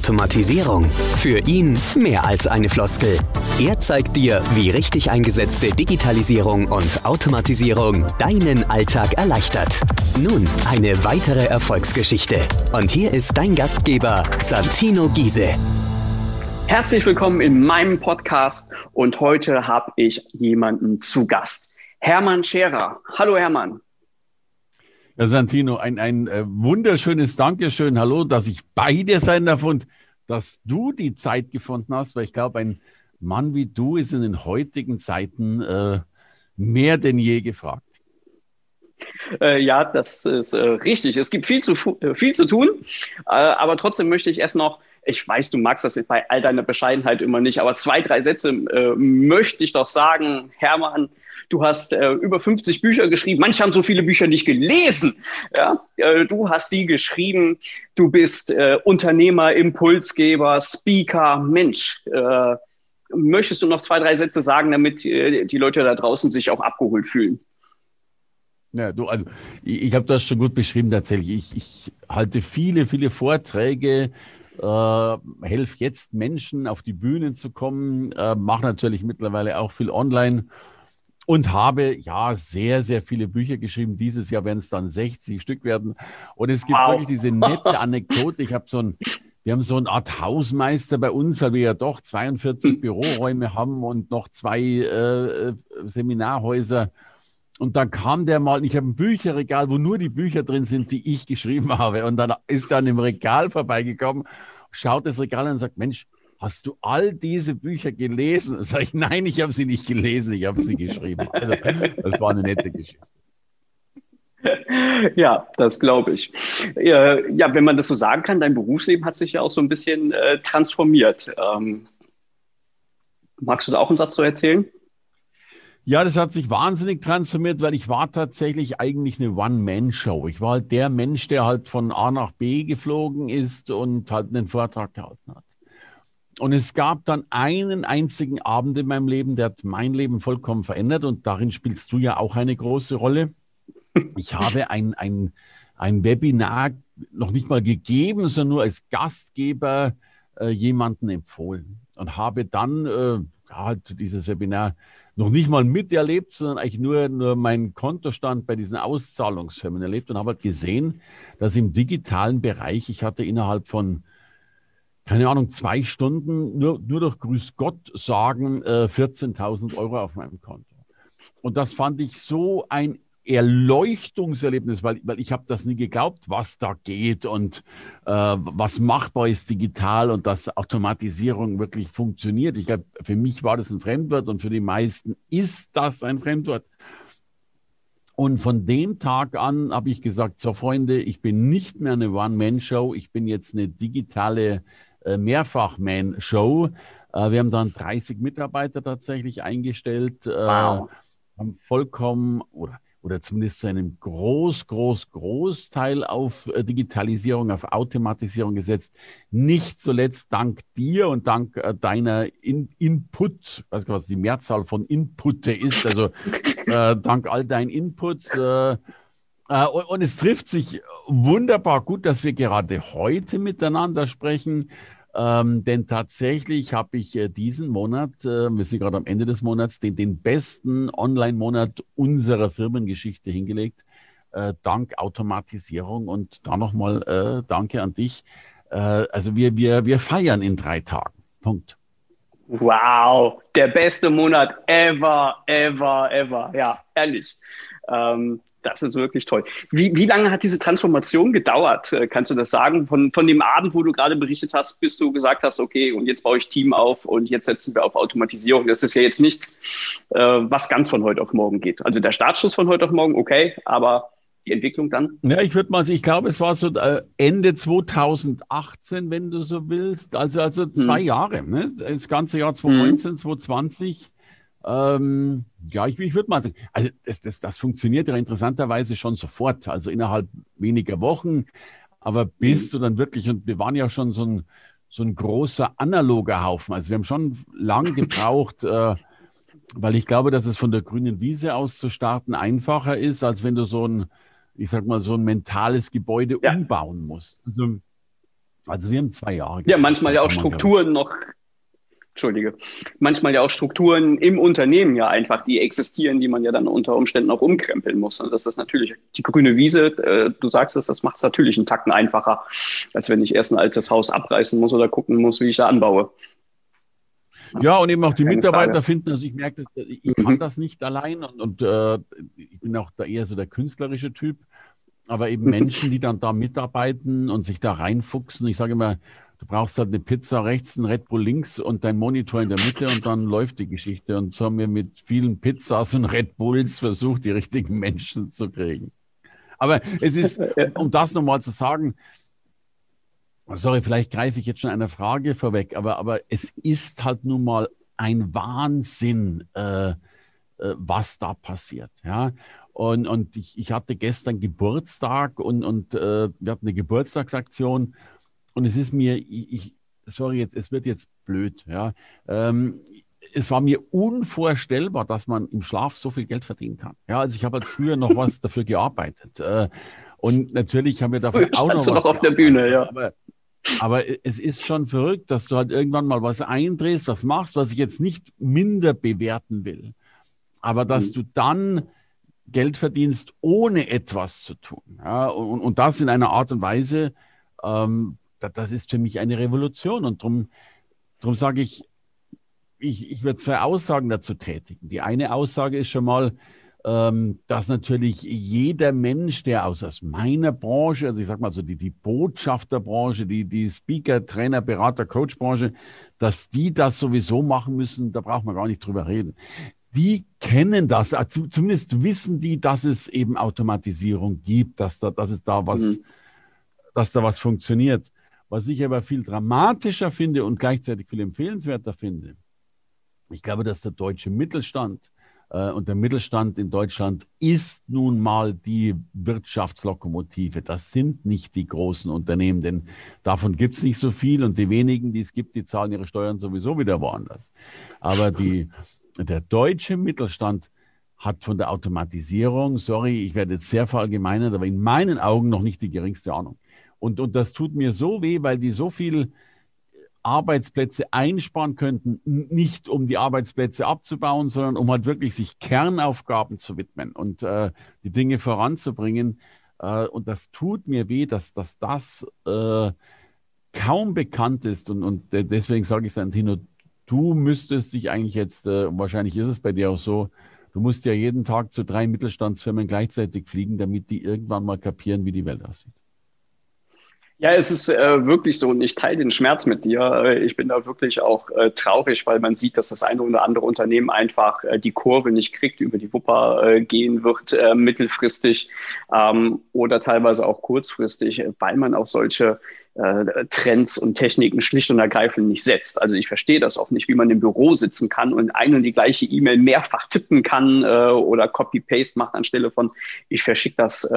Automatisierung. Für ihn mehr als eine Floskel. Er zeigt dir, wie richtig eingesetzte Digitalisierung und Automatisierung deinen Alltag erleichtert. Nun eine weitere Erfolgsgeschichte. Und hier ist dein Gastgeber, Santino Giese. Herzlich willkommen in meinem Podcast und heute habe ich jemanden zu Gast. Hermann Scherer. Hallo Hermann. Ja, Santino, ein, ein äh, wunderschönes Dankeschön. Hallo, dass ich bei dir sein darf und dass du die Zeit gefunden hast, weil ich glaube, ein Mann wie du ist in den heutigen Zeiten äh, mehr denn je gefragt. Äh, ja, das ist äh, richtig. Es gibt viel zu, viel zu tun, aber trotzdem möchte ich erst noch ich weiß, du magst das bei all deiner Bescheidenheit immer nicht, aber zwei, drei Sätze möchte ich doch sagen. Hermann, Du hast äh, über 50 Bücher geschrieben. Manche haben so viele Bücher nicht gelesen. Ja? Äh, du hast die geschrieben. Du bist äh, Unternehmer, Impulsgeber, Speaker. Mensch, äh, möchtest du noch zwei, drei Sätze sagen, damit äh, die Leute da draußen sich auch abgeholt fühlen? Ja, du, also ich, ich habe das schon gut beschrieben tatsächlich. Ich, ich halte viele, viele Vorträge, äh, helfe jetzt Menschen auf die Bühnen zu kommen, äh, mache natürlich mittlerweile auch viel online und habe ja sehr, sehr viele Bücher geschrieben. Dieses Jahr werden es dann 60 Stück werden. Und es gibt wow. wirklich diese nette Anekdote. Ich habe so ein, wir haben so eine Art Hausmeister bei uns, weil wir ja doch 42 hm. Büroräume haben und noch zwei äh, Seminarhäuser. Und dann kam der mal, ich habe ein Bücherregal, wo nur die Bücher drin sind, die ich geschrieben habe. Und dann ist er an dem Regal vorbeigekommen, schaut das Regal an und sagt, Mensch, hast du all diese Bücher gelesen? Sag ich, nein, ich habe sie nicht gelesen, ich habe sie geschrieben. Also, das war eine nette Geschichte. Ja, das glaube ich. Ja, wenn man das so sagen kann, dein Berufsleben hat sich ja auch so ein bisschen äh, transformiert. Ähm, magst du da auch einen Satz zu erzählen? Ja, das hat sich wahnsinnig transformiert, weil ich war tatsächlich eigentlich eine One-Man-Show. Ich war halt der Mensch, der halt von A nach B geflogen ist und halt einen Vortrag gehalten hat. Und es gab dann einen einzigen Abend in meinem Leben, der hat mein Leben vollkommen verändert und darin spielst du ja auch eine große Rolle. Ich habe ein, ein, ein Webinar noch nicht mal gegeben, sondern nur als Gastgeber äh, jemanden empfohlen und habe dann äh, halt dieses Webinar noch nicht mal miterlebt, sondern eigentlich nur, nur meinen Kontostand bei diesen Auszahlungsfirmen erlebt und habe halt gesehen, dass im digitalen Bereich, ich hatte innerhalb von keine Ahnung, zwei Stunden nur, nur durch Grüß Gott sagen, äh, 14.000 Euro auf meinem Konto. Und das fand ich so ein Erleuchtungserlebnis, weil, weil ich habe das nie geglaubt, was da geht und äh, was machbar ist digital und dass Automatisierung wirklich funktioniert. Ich glaube, für mich war das ein Fremdwort und für die meisten ist das ein Fremdwort. Und von dem Tag an habe ich gesagt, so Freunde, ich bin nicht mehr eine One-Man-Show, ich bin jetzt eine digitale Mehrfach-Man-Show. Äh, wir haben dann 30 Mitarbeiter tatsächlich eingestellt, äh, wow. haben vollkommen oder oder zumindest zu einem groß, groß, Großteil auf Digitalisierung, auf Automatisierung gesetzt. Nicht zuletzt dank dir und dank deiner In Input, weiß gar was die Mehrzahl von Inputte ist, also äh, dank all deinen Inputs. Äh, äh, und, und, es trifft sich wunderbar gut, dass wir gerade heute miteinander sprechen. Ähm, denn tatsächlich habe ich äh, diesen Monat, äh, wir sind gerade am Ende des Monats, den, den besten Online-Monat unserer Firmengeschichte hingelegt, äh, dank Automatisierung. Und da nochmal äh, danke an dich. Äh, also wir, wir, wir feiern in drei Tagen. Punkt. Wow, der beste Monat ever, ever, ever. Ja, ehrlich. Ähm, das ist wirklich toll. Wie, wie lange hat diese Transformation gedauert? Äh, kannst du das sagen? Von, von dem Abend, wo du gerade berichtet hast, bis du gesagt hast, okay, und jetzt baue ich Team auf und jetzt setzen wir auf Automatisierung. Das ist ja jetzt nichts, äh, was ganz von heute auf morgen geht. Also der Startschuss von heute auf morgen, okay, aber die Entwicklung dann? Ja, ich würde mal sagen, ich glaube, es war so äh, Ende 2018, wenn du so willst. Also, also zwei hm. Jahre, ne? das ganze Jahr 2019, hm. 2020. Ähm, ja, ich, ich würde mal sagen, also das, das, das funktioniert ja interessanterweise schon sofort, also innerhalb weniger Wochen. Aber bis mhm. du dann wirklich, und wir waren ja schon so ein, so ein großer analoger Haufen, also wir haben schon lang gebraucht, äh, weil ich glaube, dass es von der grünen Wiese aus zu starten einfacher ist, als wenn du so ein, ich sag mal, so ein mentales Gebäude ja. umbauen musst. Also Also wir haben zwei Jahre. Ja, manchmal ja auch Strukturen noch Entschuldige, manchmal ja auch Strukturen im Unternehmen ja einfach, die existieren, die man ja dann unter Umständen auch umkrempeln muss. Und das ist natürlich die grüne Wiese, äh, du sagst es, das macht es natürlich einen Tacken einfacher, als wenn ich erst ein altes Haus abreißen muss oder gucken muss, wie ich da anbaue. Ja, und eben auch die Mitarbeiter Frage. finden, also ich merke, ich mhm. kann das nicht allein und, und äh, ich bin auch da eher so der künstlerische Typ, aber eben Menschen, die dann da mitarbeiten und sich da reinfuchsen. Ich sage immer, Du brauchst halt eine Pizza rechts, ein Red Bull links und dein Monitor in der Mitte und dann läuft die Geschichte. Und so haben wir mit vielen Pizzas und Red Bulls versucht, die richtigen Menschen zu kriegen. Aber es ist, um das nochmal zu sagen, sorry, vielleicht greife ich jetzt schon einer Frage vorweg, aber, aber es ist halt nun mal ein Wahnsinn, äh, äh, was da passiert. Ja? Und, und ich, ich hatte gestern Geburtstag und, und äh, wir hatten eine Geburtstagsaktion und es ist mir, ich, sorry, jetzt, es wird jetzt blöd, ja. Ähm, es war mir unvorstellbar, dass man im Schlaf so viel Geld verdienen kann. Ja, also ich habe halt früher noch was dafür gearbeitet. Äh, und natürlich haben wir dafür auch noch was. noch auf der Bühne, ja. Aber, aber es ist schon verrückt, dass du halt irgendwann mal was eindrehst, was machst, was ich jetzt nicht minder bewerten will. Aber dass mhm. du dann Geld verdienst, ohne etwas zu tun. Ja, und, und das in einer Art und Weise, ähm, das ist für mich eine Revolution. Und darum drum sage ich, ich, ich würde zwei Aussagen dazu tätigen. Die eine Aussage ist schon mal, ähm, dass natürlich jeder Mensch, der aus, aus meiner Branche, also ich sage mal so die, die Botschafterbranche, die, die Speaker, Trainer, Berater, Coachbranche, dass die das sowieso machen müssen, da braucht man gar nicht drüber reden. Die kennen das, äh, zumindest wissen die, dass es eben Automatisierung gibt, dass, da, dass es da was, mhm. dass da was funktioniert. Was ich aber viel dramatischer finde und gleichzeitig viel empfehlenswerter finde, ich glaube, dass der deutsche Mittelstand äh, und der Mittelstand in Deutschland ist nun mal die Wirtschaftslokomotive. Das sind nicht die großen Unternehmen, denn davon gibt es nicht so viel und die wenigen, die es gibt, die zahlen ihre Steuern sowieso wieder woanders. Aber die, der deutsche Mittelstand hat von der Automatisierung, sorry, ich werde jetzt sehr verallgemeinert, aber in meinen Augen noch nicht die geringste Ahnung. Und, und das tut mir so weh, weil die so viel Arbeitsplätze einsparen könnten, nicht um die Arbeitsplätze abzubauen, sondern um halt wirklich sich Kernaufgaben zu widmen und äh, die Dinge voranzubringen. Äh, und das tut mir weh, dass, dass das äh, kaum bekannt ist. Und, und deswegen sage ich Santino, du müsstest dich eigentlich jetzt, äh, wahrscheinlich ist es bei dir auch so, du musst ja jeden Tag zu drei Mittelstandsfirmen gleichzeitig fliegen, damit die irgendwann mal kapieren, wie die Welt aussieht. Ja, es ist äh, wirklich so und ich teile den Schmerz mit dir. Äh, ich bin da wirklich auch äh, traurig, weil man sieht, dass das eine oder andere Unternehmen einfach äh, die Kurve nicht kriegt, über die Wupper äh, gehen wird, äh, mittelfristig ähm, oder teilweise auch kurzfristig, weil man auf solche Trends und Techniken schlicht und ergreifend nicht setzt. Also ich verstehe das auch nicht, wie man im Büro sitzen kann und ein und die gleiche E-Mail mehrfach tippen kann oder Copy-Paste macht anstelle von ich verschicke das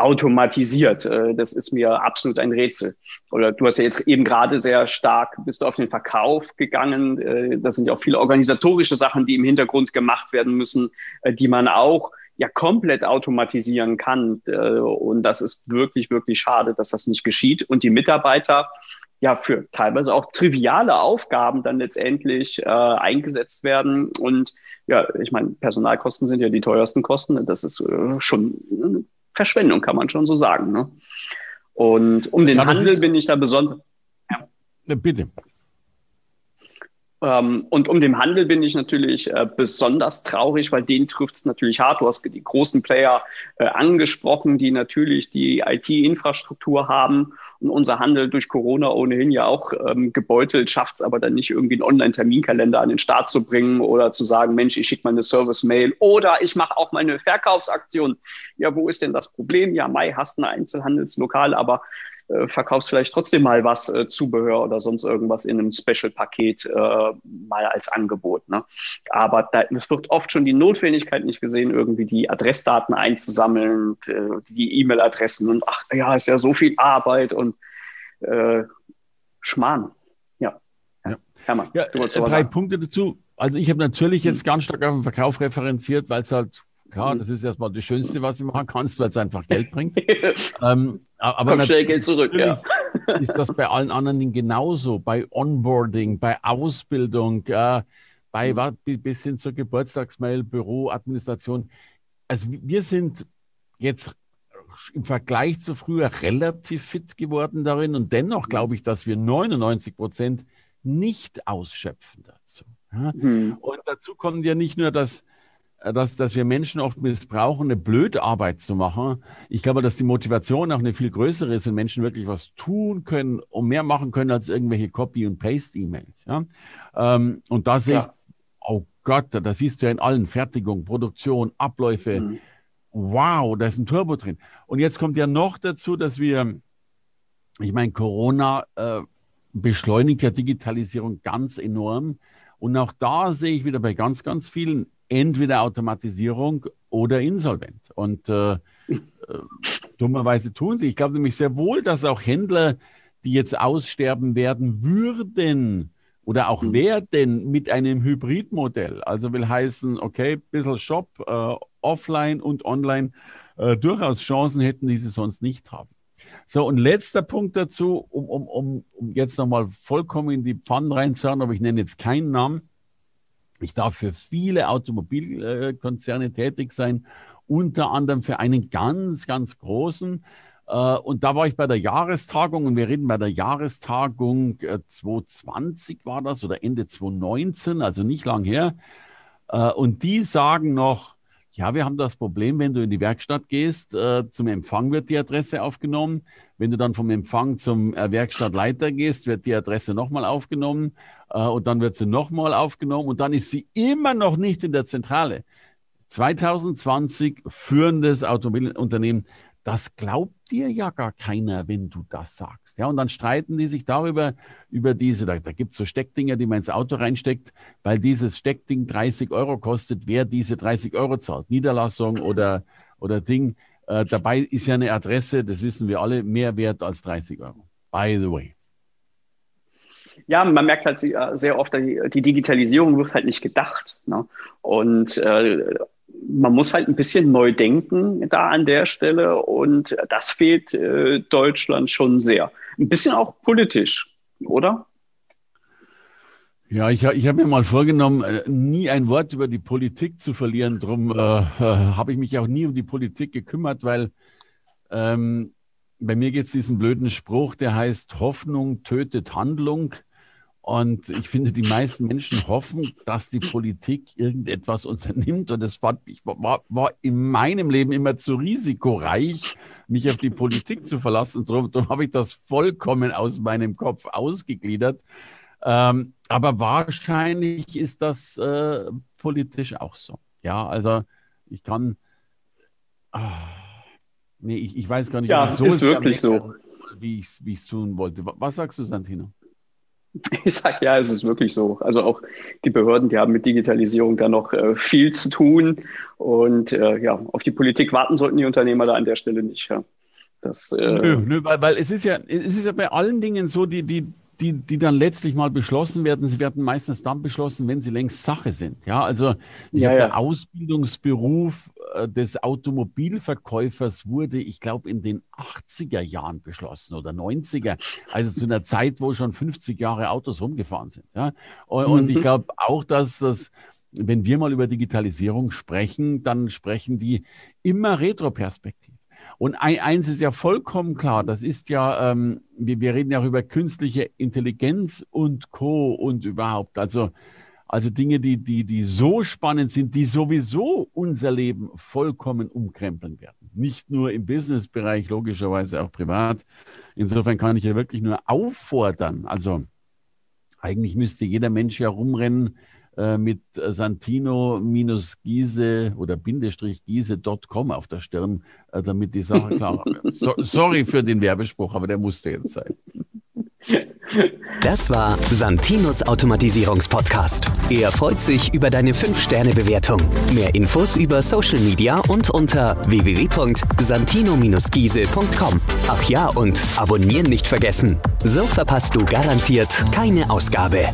automatisiert. Äh, das ist mir absolut ein Rätsel. Oder du hast ja jetzt eben gerade sehr stark, bist du auf den Verkauf gegangen. Äh, das sind ja auch viele organisatorische Sachen, die im Hintergrund gemacht werden müssen, äh, die man auch ja komplett automatisieren kann. Und das ist wirklich, wirklich schade, dass das nicht geschieht. Und die Mitarbeiter ja für teilweise auch triviale Aufgaben dann letztendlich äh, eingesetzt werden. Und ja, ich meine, Personalkosten sind ja die teuersten Kosten. Das ist äh, schon Verschwendung, kann man schon so sagen. Ne? Und um den ja, Handel bin ich da besonders. Ja. Bitte. Ähm, und um den Handel bin ich natürlich äh, besonders traurig, weil den trifft es natürlich hart. Du hast die großen Player äh, angesprochen, die natürlich die IT-Infrastruktur haben und unser Handel durch Corona ohnehin ja auch ähm, gebeutelt, schafft es aber dann nicht irgendwie einen Online-Terminkalender an den Start zu bringen oder zu sagen, Mensch, ich schicke mal eine Service-Mail oder ich mache auch mal eine Verkaufsaktion. Ja, wo ist denn das Problem? Ja, Mai hast ein Einzelhandelslokal, aber äh, verkaufst vielleicht trotzdem mal was äh, Zubehör oder sonst irgendwas in einem Special-Paket äh, mal als Angebot. Ne? Aber da, es wird oft schon die Notwendigkeit nicht gesehen, irgendwie die Adressdaten einzusammeln, äh, die E-Mail-Adressen und ach ja, ist ja so viel Arbeit und äh, Schmarrn. Ja. ja. Hermann, ja, drei sagen. Punkte dazu. Also ich habe natürlich jetzt hm. ganz stark auf den Verkauf referenziert, weil es halt Klar, das ist erstmal das Schönste, was du machen kannst, weil es einfach Geld bringt. ähm, aber Kommt schnell Geld zurück, ja. ist das bei allen anderen Dingen genauso. Bei Onboarding, bei Ausbildung, äh, bei mhm. bis hin zur Geburtstagsmail, Büro, Administration. Also wir sind jetzt im Vergleich zu früher relativ fit geworden darin und dennoch glaube ich, dass wir 99 Prozent nicht ausschöpfen dazu. Ja? Mhm. Und dazu kommt ja nicht nur, dass, dass, dass wir Menschen oft missbrauchen, eine blöde Arbeit zu machen. Ich glaube, dass die Motivation auch eine viel größere ist und Menschen wirklich was tun können und mehr machen können als irgendwelche Copy- und Paste-E-Mails. Ja? Ähm, und da sehe ja. ich, oh Gott, da siehst du ja in allen Fertigung, Produktion, Abläufe. Mhm. Wow, da ist ein Turbo drin. Und jetzt kommt ja noch dazu, dass wir, ich meine, Corona äh, beschleunigt ja Digitalisierung ganz enorm. Und auch da sehe ich wieder bei ganz, ganz vielen entweder Automatisierung oder insolvent. Und äh, äh, dummerweise tun sie. Ich glaube nämlich sehr wohl, dass auch Händler, die jetzt aussterben werden würden oder auch mhm. werden mit einem Hybridmodell, also will heißen, okay, bisschen Shop, äh, offline und online, äh, durchaus Chancen hätten, die sie sonst nicht haben. So, und letzter Punkt dazu, um, um, um, um jetzt nochmal vollkommen in die Pfannen reinzuhören, aber ich nenne jetzt keinen Namen. Ich darf für viele Automobilkonzerne tätig sein, unter anderem für einen ganz, ganz großen. Äh, und da war ich bei der Jahrestagung und wir reden bei der Jahrestagung 2020 äh, war das oder Ende 2019, also nicht lang her. Äh, und die sagen noch, ja, wir haben das Problem, wenn du in die Werkstatt gehst, äh, zum Empfang wird die Adresse aufgenommen. Wenn du dann vom Empfang zum äh, Werkstattleiter gehst, wird die Adresse nochmal aufgenommen äh, und dann wird sie nochmal aufgenommen und dann ist sie immer noch nicht in der Zentrale. 2020 führendes Automobilunternehmen das glaubt dir ja gar keiner, wenn du das sagst. Ja, und dann streiten die sich darüber, über diese, da, da gibt es so Steckdinger, die man ins Auto reinsteckt, weil dieses Steckding 30 Euro kostet, wer diese 30 Euro zahlt. Niederlassung oder, oder Ding. Äh, dabei ist ja eine Adresse, das wissen wir alle, mehr wert als 30 Euro. By the way. Ja, man merkt halt sehr oft, die, die Digitalisierung wird halt nicht gedacht. Ne? Und äh, man muss halt ein bisschen neu denken da an der Stelle und das fehlt äh, Deutschland schon sehr. Ein bisschen auch politisch, oder? Ja, ich, ich habe mir mal vorgenommen, äh, nie ein Wort über die Politik zu verlieren. Darum äh, äh, habe ich mich auch nie um die Politik gekümmert, weil ähm, bei mir gibt es diesen blöden Spruch, der heißt, Hoffnung tötet Handlung. Und ich finde, die meisten Menschen hoffen, dass die Politik irgendetwas unternimmt. Und es war, war, war in meinem Leben immer zu risikoreich, mich auf die Politik zu verlassen. Darum, darum habe ich das vollkommen aus meinem Kopf ausgegliedert. Ähm, aber wahrscheinlich ist das äh, politisch auch so. Ja, also ich kann. Ah, nee, ich, ich weiß gar nicht, ja, so ist wirklich so. wie ich es tun wollte. Was sagst du, Santino? Ich sage ja, es ist wirklich so. Also auch die Behörden, die haben mit Digitalisierung da noch äh, viel zu tun. Und äh, ja, auf die Politik warten sollten die Unternehmer da an der Stelle nicht. Ja. Das, äh, nö, nö, weil, weil es ist ja, es ist ja bei allen Dingen so, die, die, die, die dann letztlich mal beschlossen werden, sie werden meistens dann beschlossen, wenn sie längst Sache sind. Ja, also ja, ja. der Ausbildungsberuf äh, des Automobilverkäufers wurde, ich glaube, in den 80er Jahren beschlossen oder 90er, also zu einer Zeit, wo schon 50 Jahre Autos rumgefahren sind. Ja, und, mhm. ich glaube auch, dass das wenn wir mal über Digitalisierung sprechen, dann sprechen die immer retroperspektiv. Und eins ist ja vollkommen klar, das ist ja, ähm, wir, wir reden ja auch über künstliche Intelligenz und Co. und überhaupt. Also, also Dinge, die, die, die so spannend sind, die sowieso unser Leben vollkommen umkrempeln werden. Nicht nur im Businessbereich, logischerweise auch privat. Insofern kann ich ja wirklich nur auffordern. Also eigentlich müsste jeder Mensch ja rumrennen äh, mit Santino-Giese oder Bindestrich Giese.com auf der Stirn, äh, damit die Sache klar wird. So, sorry für den Werbespruch, aber der musste jetzt sein. Das war Santinos Automatisierungspodcast. Er freut sich über deine 5-Sterne-Bewertung. Mehr Infos über Social Media und unter www.santino-giese.com. Ach ja, und abonnieren nicht vergessen. So verpasst du garantiert keine Ausgabe.